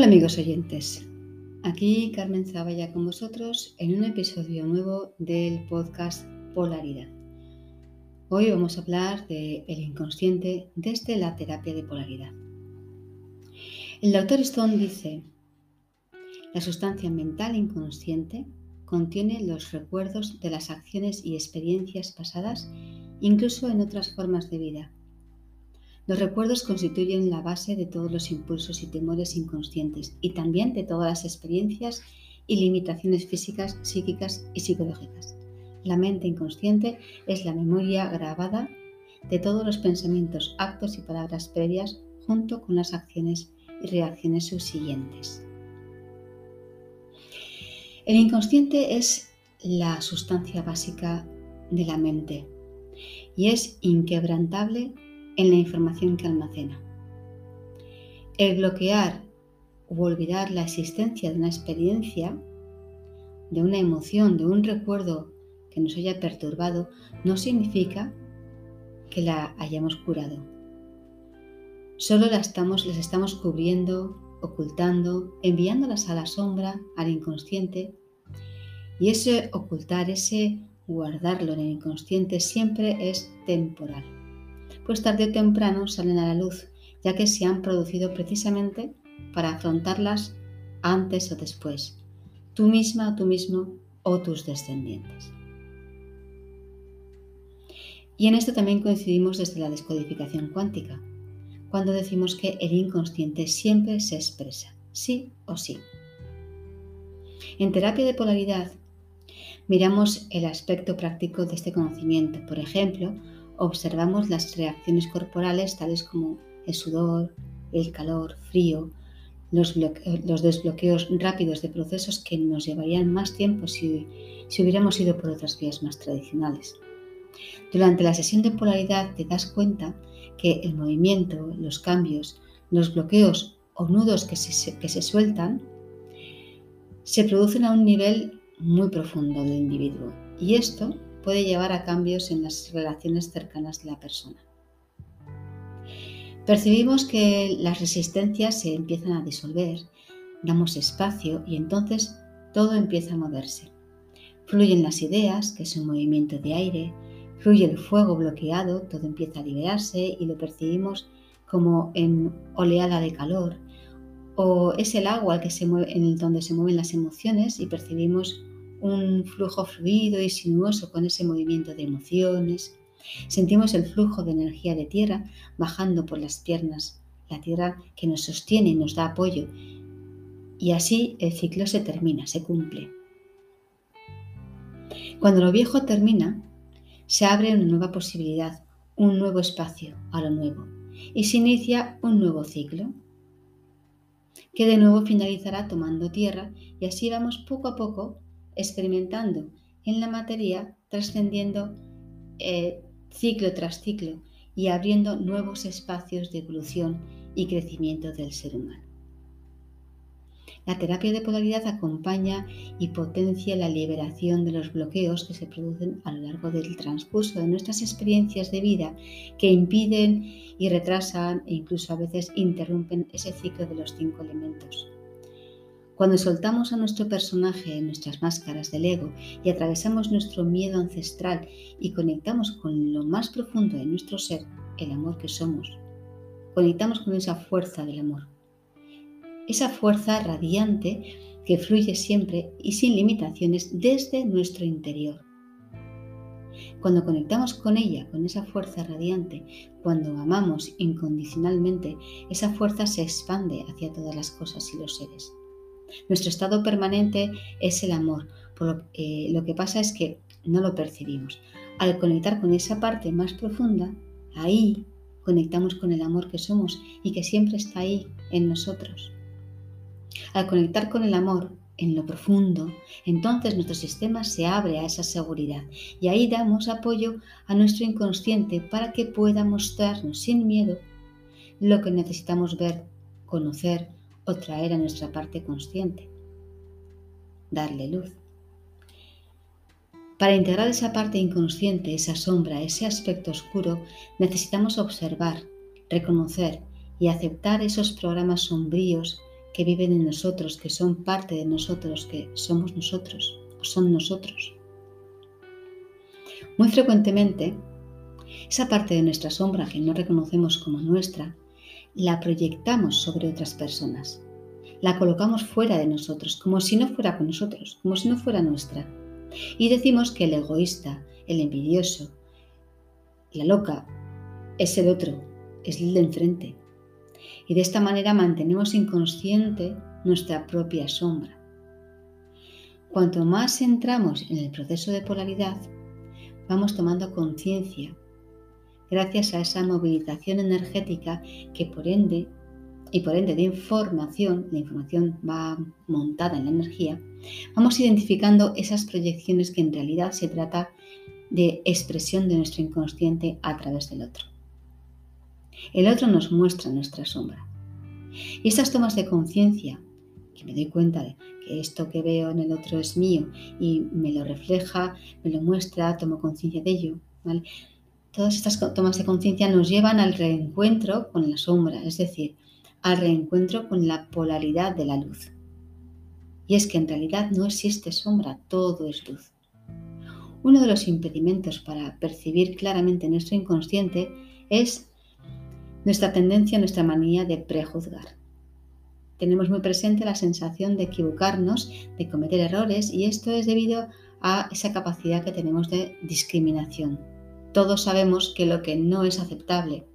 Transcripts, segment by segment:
Hola amigos oyentes, aquí Carmen Zavalla con vosotros en un episodio nuevo del podcast Polaridad. Hoy vamos a hablar del el inconsciente desde la terapia de polaridad. El doctor Stone dice, la sustancia mental inconsciente contiene los recuerdos de las acciones y experiencias pasadas, incluso en otras formas de vida los recuerdos constituyen la base de todos los impulsos y temores inconscientes y también de todas las experiencias y limitaciones físicas, psíquicas y psicológicas. La mente inconsciente es la memoria grabada de todos los pensamientos, actos y palabras previas junto con las acciones y reacciones subsiguientes. El inconsciente es la sustancia básica de la mente y es inquebrantable en la información que almacena. El bloquear o olvidar la existencia de una experiencia, de una emoción, de un recuerdo que nos haya perturbado, no significa que la hayamos curado. Solo la estamos, las estamos cubriendo, ocultando, enviándolas a la sombra, al inconsciente. Y ese ocultar, ese guardarlo en el inconsciente siempre es temporal pues tarde o temprano salen a la luz, ya que se han producido precisamente para afrontarlas antes o después, tú misma o tú mismo o tus descendientes. Y en esto también coincidimos desde la descodificación cuántica, cuando decimos que el inconsciente siempre se expresa, sí o sí. En terapia de polaridad miramos el aspecto práctico de este conocimiento, por ejemplo, observamos las reacciones corporales tales como el sudor, el calor, frío, los, desbloqueos rápidos de procesos que nos llevarían más tiempo si, si hubiéramos ido por otras vías más tradicionales. Durante la sesión de polaridad te das cuenta que el movimiento, los cambios, los bloqueos o nudos que se, que se sueltan se producen a un nivel muy profundo del individuo y esto puede llevar a cambios en las relaciones cercanas de la persona. Percibimos que las resistencias se empiezan a disolver, damos espacio y entonces todo empieza a moverse. Fluyen las ideas, que es un movimiento de aire, fluye el fuego bloqueado, todo empieza a liberarse y lo percibimos como en oleada de calor, o es el agua que se mueve, en donde se mueven las emociones y percibimos un flujo fluido y sinuoso con ese movimiento de emociones. Sentimos el flujo de energía de tierra bajando por las piernas, la tierra que nos sostiene y nos da apoyo. Y así el ciclo se termina, se cumple. Cuando lo viejo termina, se abre una nueva posibilidad, un nuevo espacio a lo nuevo y se inicia un nuevo ciclo que de nuevo finalizará tomando tierra y así vamos poco a poco experimentando en la materia, trascendiendo eh, ciclo tras ciclo y abriendo nuevos espacios de evolución y crecimiento del ser humano. La terapia de polaridad acompaña y potencia la liberación de los bloqueos que se producen a lo largo del transcurso de nuestras experiencias de vida que impiden y retrasan e incluso a veces interrumpen ese ciclo de los cinco elementos. Cuando soltamos a nuestro personaje en nuestras máscaras del ego y atravesamos nuestro miedo ancestral y conectamos con lo más profundo de nuestro ser, el amor que somos, conectamos con esa fuerza del amor. Esa fuerza radiante que fluye siempre y sin limitaciones desde nuestro interior. Cuando conectamos con ella, con esa fuerza radiante, cuando amamos incondicionalmente, esa fuerza se expande hacia todas las cosas y los seres. Nuestro estado permanente es el amor, por lo, eh, lo que pasa es que no lo percibimos. Al conectar con esa parte más profunda, ahí conectamos con el amor que somos y que siempre está ahí en nosotros. Al conectar con el amor en lo profundo, entonces nuestro sistema se abre a esa seguridad y ahí damos apoyo a nuestro inconsciente para que pueda mostrarnos sin miedo lo que necesitamos ver, conocer traer a nuestra parte consciente, darle luz. Para integrar esa parte inconsciente, esa sombra, ese aspecto oscuro, necesitamos observar, reconocer y aceptar esos programas sombríos que viven en nosotros, que son parte de nosotros, que somos nosotros o son nosotros. Muy frecuentemente, esa parte de nuestra sombra que no reconocemos como nuestra, la proyectamos sobre otras personas. La colocamos fuera de nosotros, como si no fuera con nosotros, como si no fuera nuestra. Y decimos que el egoísta, el envidioso, la loca, es el otro, es el de enfrente. Y de esta manera mantenemos inconsciente nuestra propia sombra. Cuanto más entramos en el proceso de polaridad, vamos tomando conciencia gracias a esa movilización energética que por ende y por ende de información, la información va montada en la energía, vamos identificando esas proyecciones que en realidad se trata de expresión de nuestro inconsciente a través del otro. El otro nos muestra nuestra sombra. Y estas tomas de conciencia, que me doy cuenta de que esto que veo en el otro es mío y me lo refleja, me lo muestra, tomo conciencia de ello, ¿vale? Todas estas tomas de conciencia nos llevan al reencuentro con la sombra, es decir, al reencuentro con la polaridad de la luz. Y es que en realidad no existe sombra, todo es luz. Uno de los impedimentos para percibir claramente nuestro inconsciente es nuestra tendencia, nuestra manía de prejuzgar. Tenemos muy presente la sensación de equivocarnos, de cometer errores y esto es debido a esa capacidad que tenemos de discriminación, todos sabemos que lo que no es aceptable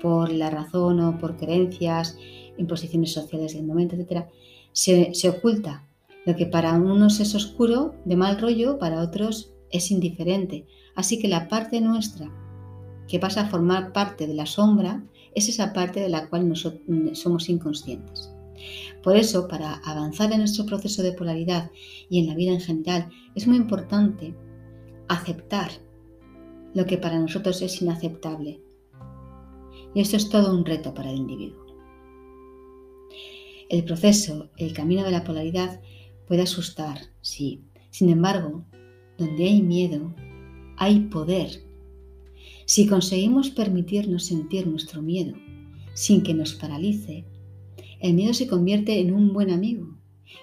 por la razón o por creencias, imposiciones sociales del momento, etc., se, se oculta. Lo que para unos es oscuro, de mal rollo, para otros es indiferente. Así que la parte nuestra que pasa a formar parte de la sombra es esa parte de la cual somos inconscientes. Por eso, para avanzar en nuestro proceso de polaridad y en la vida en general, es muy importante aceptar lo que para nosotros es inaceptable. Y esto es todo un reto para el individuo. El proceso, el camino de la polaridad puede asustar, sí. Sin embargo, donde hay miedo, hay poder. Si conseguimos permitirnos sentir nuestro miedo sin que nos paralice, el miedo se convierte en un buen amigo,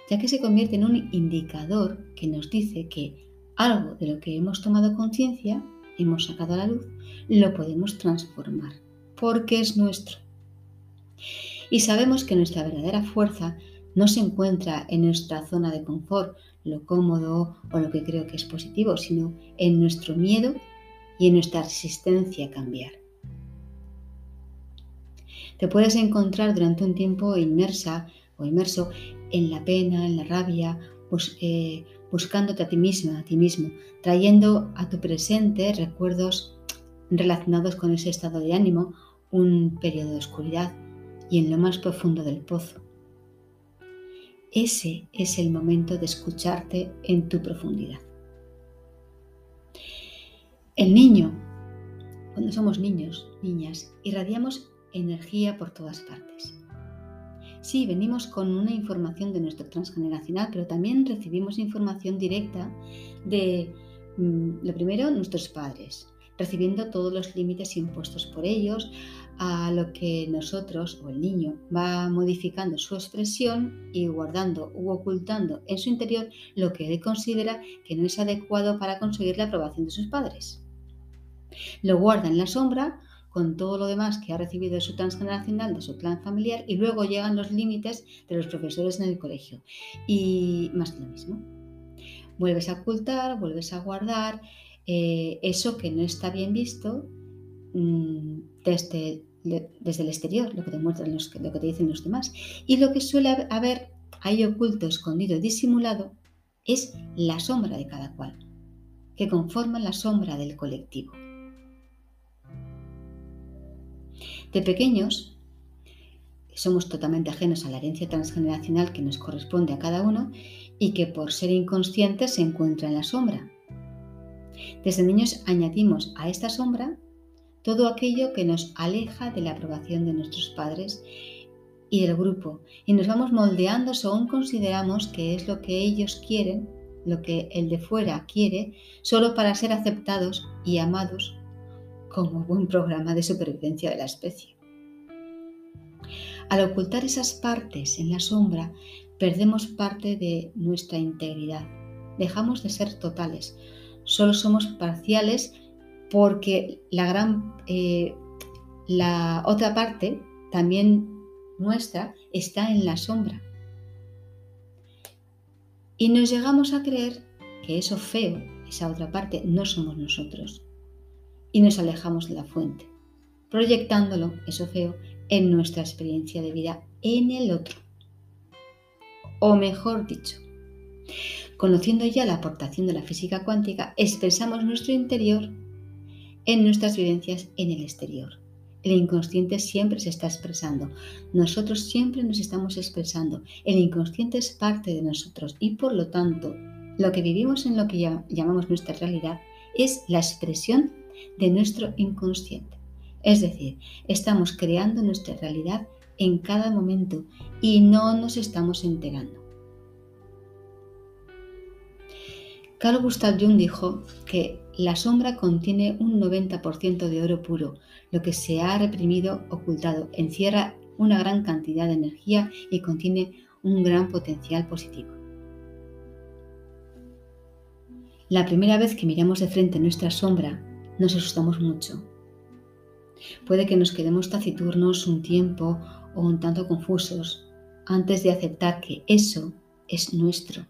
ya que se convierte en un indicador que nos dice que algo de lo que hemos tomado conciencia hemos sacado a la luz, lo podemos transformar, porque es nuestro. Y sabemos que nuestra verdadera fuerza no se encuentra en nuestra zona de confort, lo cómodo o lo que creo que es positivo, sino en nuestro miedo y en nuestra resistencia a cambiar. Te puedes encontrar durante un tiempo inmersa o inmerso en la pena, en la rabia, pues, eh, buscándote a ti misma, a ti mismo, trayendo a tu presente recuerdos relacionados con ese estado de ánimo, un periodo de oscuridad y en lo más profundo del pozo. Ese es el momento de escucharte en tu profundidad. El niño, cuando somos niños, niñas, irradiamos energía por todas partes. Sí, venimos con una información de nuestro transgeneracional, pero también recibimos información directa de, mm, lo primero, nuestros padres, recibiendo todos los límites impuestos por ellos, a lo que nosotros o el niño va modificando su expresión y guardando u ocultando en su interior lo que él considera que no es adecuado para conseguir la aprobación de sus padres. Lo guarda en la sombra con todo lo demás que ha recibido de su transgeneracional, de su clan familiar, y luego llegan los límites de los profesores en el colegio. Y más que lo mismo. Vuelves a ocultar, vuelves a guardar eh, eso que no está bien visto mm, desde, desde, el exterior, lo que te los, lo que te dicen los demás. Y lo que suele haber ahí oculto, escondido, disimulado, es la sombra de cada cual, que conforma la sombra del colectivo. De pequeños, somos totalmente ajenos a la herencia transgeneracional que nos corresponde a cada uno y que por ser inconscientes se encuentra en la sombra. Desde niños añadimos a esta sombra todo aquello que nos aleja de la aprobación de nuestros padres y del grupo y nos vamos moldeando según consideramos que es lo que ellos quieren, lo que el de fuera quiere, solo para ser aceptados y amados como buen programa de supervivencia de la especie. Al ocultar esas partes en la sombra, perdemos parte de nuestra integridad. Dejamos de ser totales. Solo somos parciales porque la gran eh, la otra parte también nuestra está en la sombra. Y nos llegamos a creer que eso feo, esa otra parte, no somos nosotros. Y nos alejamos de la fuente, proyectándolo, eso feo, en nuestra experiencia de vida en el otro. O mejor dicho, conociendo ya la aportación de la física cuántica, expresamos nuestro interior en nuestras vivencias en el exterior. El inconsciente siempre se está expresando. Nosotros siempre nos estamos expresando. El inconsciente es parte de nosotros y por lo tanto lo que vivimos en lo que llamamos nuestra realidad es la expresión de nuestro inconsciente. Es decir, estamos creando nuestra realidad en cada momento y no nos estamos enterando. Carl Gustav Jung dijo que la sombra contiene un 90% de oro puro, lo que se ha reprimido, ocultado, encierra una gran cantidad de energía y contiene un gran potencial positivo. La primera vez que miramos de frente nuestra sombra, nos asustamos mucho. Puede que nos quedemos taciturnos un tiempo o un tanto confusos antes de aceptar que eso es nuestro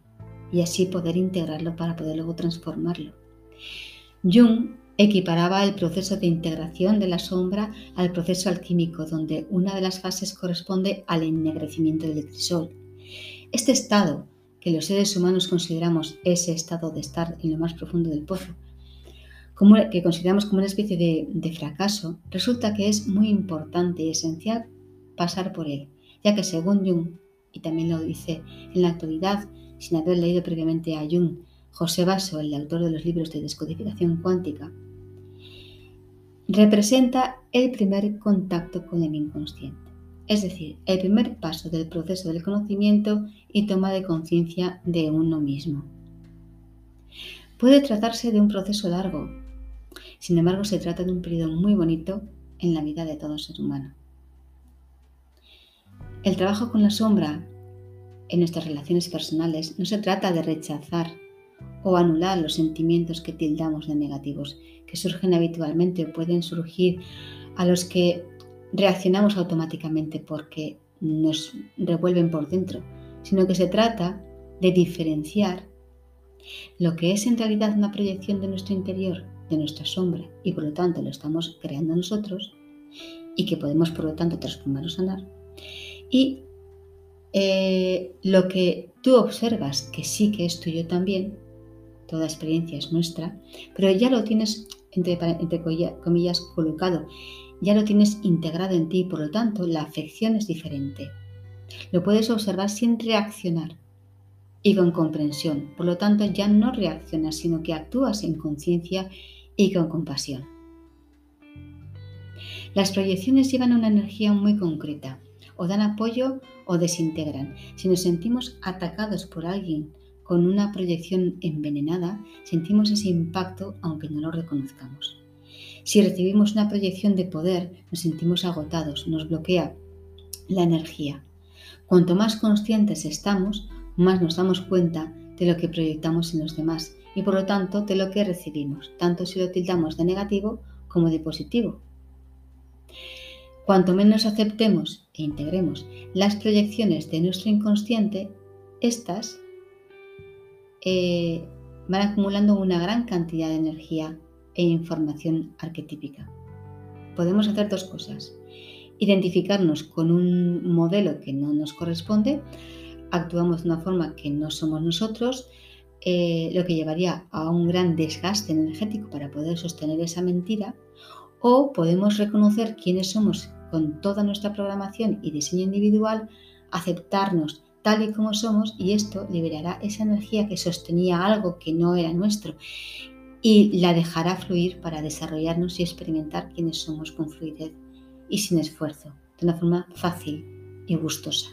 y así poder integrarlo para poder luego transformarlo. Jung equiparaba el proceso de integración de la sombra al proceso alquímico, donde una de las fases corresponde al ennegrecimiento del crisol. Este estado, que los seres humanos consideramos ese estado de estar en lo más profundo del pozo, que consideramos como una especie de, de fracaso, resulta que es muy importante y esencial pasar por él, ya que según Jung, y también lo dice en la actualidad, sin haber leído previamente a Jung, José Basso, el autor de los libros de descodificación cuántica, representa el primer contacto con el inconsciente, es decir, el primer paso del proceso del conocimiento y toma de conciencia de uno mismo. Puede tratarse de un proceso largo, sin embargo se trata de un periodo muy bonito en la vida de todo ser humano. El trabajo con la sombra en nuestras relaciones personales no se trata de rechazar o anular los sentimientos que tildamos de negativos, que surgen habitualmente o pueden surgir a los que reaccionamos automáticamente porque nos revuelven por dentro, sino que se trata de diferenciar lo que es en realidad una proyección de nuestro interior, de nuestra sombra, y por lo tanto lo estamos creando nosotros, y que podemos por lo tanto transformar o sanar, y eh, lo que tú observas que sí que es tuyo también, toda experiencia es nuestra, pero ya lo tienes, entre, comillas, colocado, ya lo tienes integrado en ti, por lo tanto, la afección es diferente. Lo puedes observar sin reaccionar y con comprensión, por lo tanto, ya no reaccionas, sino que actúas en conciencia y con compasión. Las proyecciones llevan una energía muy concreta, o dan apoyo o desintegran. Si nos sentimos atacados por alguien con una proyección envenenada, sentimos ese impacto aunque no lo reconozcamos. Si recibimos una proyección de poder, nos sentimos agotados, nos bloquea la energía. Cuanto más conscientes estamos, más nos damos cuenta de lo que proyectamos en los demás y por lo tanto de lo que recibimos, tanto si lo tildamos de negativo como de positivo. Cuanto menos aceptemos e integremos las proyecciones de nuestro inconsciente, estas eh, van acumulando una gran cantidad de energía e información arquetípica. Podemos hacer dos cosas. Identificarnos con un modelo que no nos corresponde, actuamos de una forma que no somos nosotros, eh, lo que llevaría a un gran desgaste energético para poder sostener esa mentira, o podemos reconocer quiénes somos con toda nuestra programación y diseño individual, aceptarnos tal y como somos y esto liberará esa energía que sostenía algo que no era nuestro y la dejará fluir para desarrollarnos y experimentar quiénes somos con fluidez y sin esfuerzo, de una forma fácil y gustosa.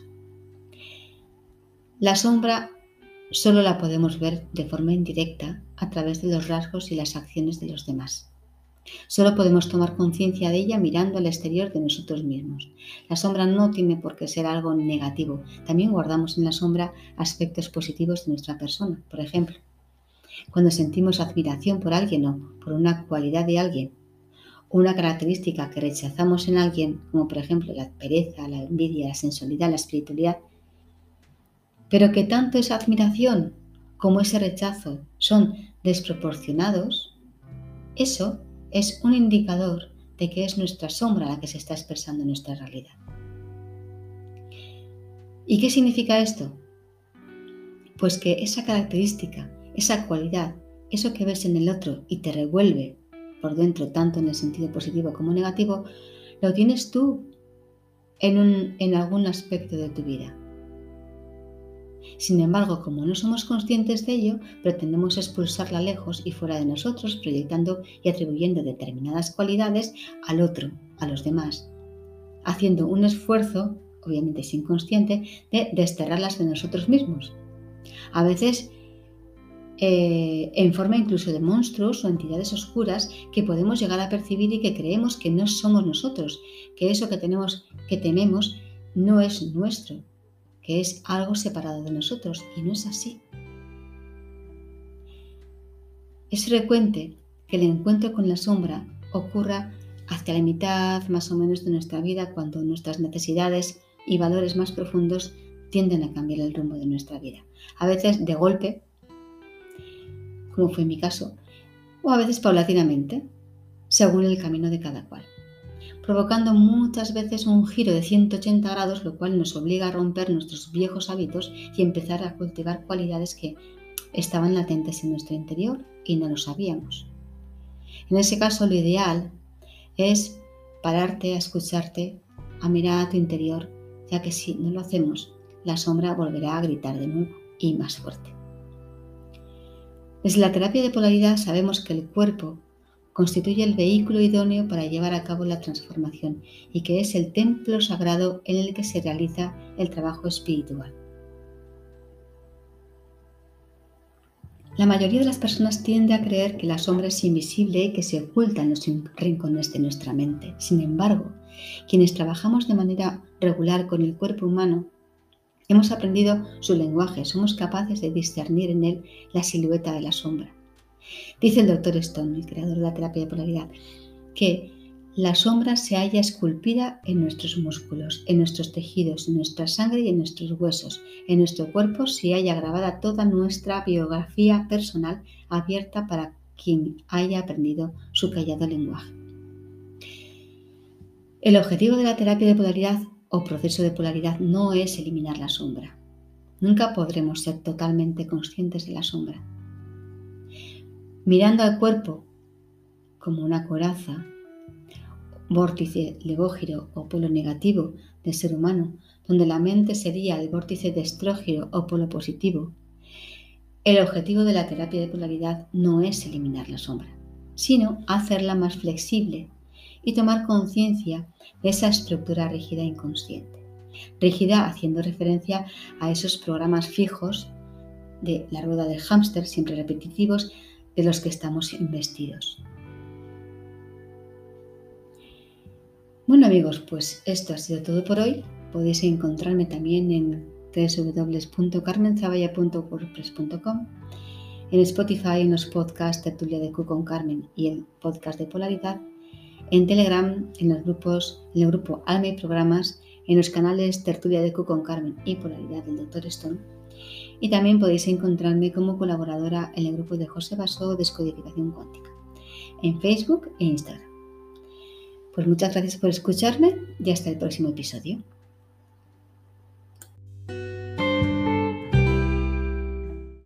La sombra solo la podemos ver de forma indirecta a través de los rasgos y las acciones de los demás. Solo podemos tomar conciencia de ella mirando al exterior de nosotros mismos. La sombra no tiene por qué ser algo negativo. También guardamos en la sombra aspectos positivos de nuestra persona. Por ejemplo, cuando sentimos admiración por alguien o por una cualidad de alguien, una característica que rechazamos en alguien, como por ejemplo la pereza, la envidia, la sensualidad, la espiritualidad, pero que tanto esa admiración como ese rechazo son desproporcionados, eso es un indicador de que es nuestra sombra la que se está expresando en nuestra realidad. ¿Y qué significa esto? Pues que esa característica, esa cualidad, eso que ves en el otro y te revuelve por dentro, tanto en el sentido positivo como negativo, lo tienes tú en, en algún aspecto de tu vida. Sin embargo, como no somos conscientes de ello, pretendemos expulsarla lejos y fuera de nosotros, proyectando y atribuyendo determinadas cualidades al otro, a los demás, haciendo un esfuerzo, obviamente sin consciente, de desterrarlas de nosotros mismos. A veces eh, en forma incluso de monstruos o entidades oscuras que podemos llegar a percibir y que creemos que no somos nosotros, que eso que tenemos, que tememos, no es nuestro, que es algo separado de nosotros y no es así. Es frecuente que el encuentro con la sombra ocurra hacia la mitad más o menos de nuestra vida cuando nuestras necesidades y valores más profundos tienden a cambiar el rumbo de nuestra vida. A veces de golpe, como fue mi caso, o a veces paulatinamente, según el camino de cada cual provocando muchas veces un giro de 180 grados, lo cual nos obliga a romper nuestros viejos hábitos y empezar a cultivar cualidades que estaban latentes en nuestro interior y no lo sabíamos. En ese caso, lo ideal es pararte a escucharte, a mirar a tu interior, ya que si no lo hacemos, la sombra volverá a gritar de nuevo y más fuerte. Desde la terapia de polaridad sabemos que el cuerpo constituye el vehículo idóneo para llevar a cabo la transformación y que es el templo sagrado en el que se realiza el trabajo espiritual. La mayoría de las personas tiende a creer que la sombra es invisible y que se oculta en los rincones de nuestra mente. Sin embargo, quienes trabajamos de manera regular con el cuerpo humano, hemos aprendido su lenguaje, somos capaces de discernir en él la silueta de la sombra. Dice el doctor Stone, el creador de la terapia de polaridad, que la sombra se halla esculpida en nuestros músculos, en nuestros tejidos, en nuestra sangre y en nuestros huesos. En nuestro cuerpo se halla grabada toda nuestra biografía personal abierta para quien haya aprendido su callado lenguaje. El objetivo de la terapia de polaridad o proceso de polaridad no es eliminar la sombra. Nunca podremos ser totalmente conscientes de la sombra mirando al cuerpo como una coraza, vórtice legógiro o polo negativo del ser humano, donde la mente sería el vórtice de estrógiro o polo positivo, el objetivo de la terapia de polaridad no es eliminar la sombra, sino hacerla más flexible y tomar conciencia de esa estructura rígida inconsciente. Rígida haciendo referencia a esos programas fijos de la rueda del hámster, siempre repetitivos, de los que estamos investidos. Bueno amigos, pues esto ha sido todo por hoy. Podéis encontrarme también en www.carmenzabaya.wordpress.com, en Spotify, en los podcasts Tertulia de Q con Carmen y el podcast de Polaridad, en Telegram, en los grupos, en el grupo Alma y Programas, en los canales Tertulia de Q con Carmen y Polaridad del Dr. Stone y también podéis encontrarme como colaboradora en el grupo de José Baso Descodificación Cuántica, en Facebook e Instagram. Pues muchas gracias por escucharme y hasta el próximo episodio.